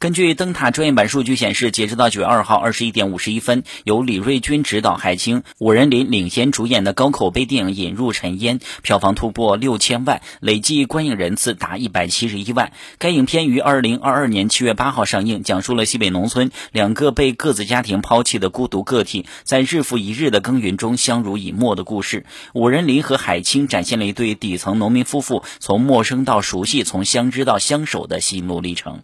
根据灯塔专业版数据显示，截止到九月二号二十一点五十一分，由李瑞军执导、海清、武仁林领衔主演的高口碑电影《引入尘烟》票房突破六千万，累计观影人次达一百七十一万。该影片于二零二二年七月八号上映，讲述了西北农村两个被各自家庭抛弃的孤独个体在日复一日的耕耘中相濡以沫的故事。武仁林和海清展现了一对底层农民夫妇从陌生到熟悉、从相知到相守的心路历程。